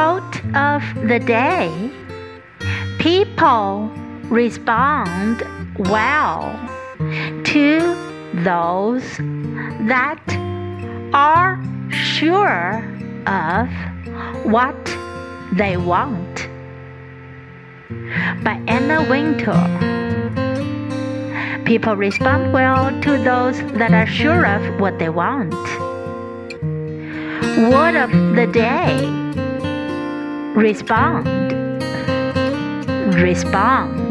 Quote of the day People respond well to those that are sure of what they want. By Anna Wintour. People respond well to those that are sure of what they want. Word of the day Respond. Respond.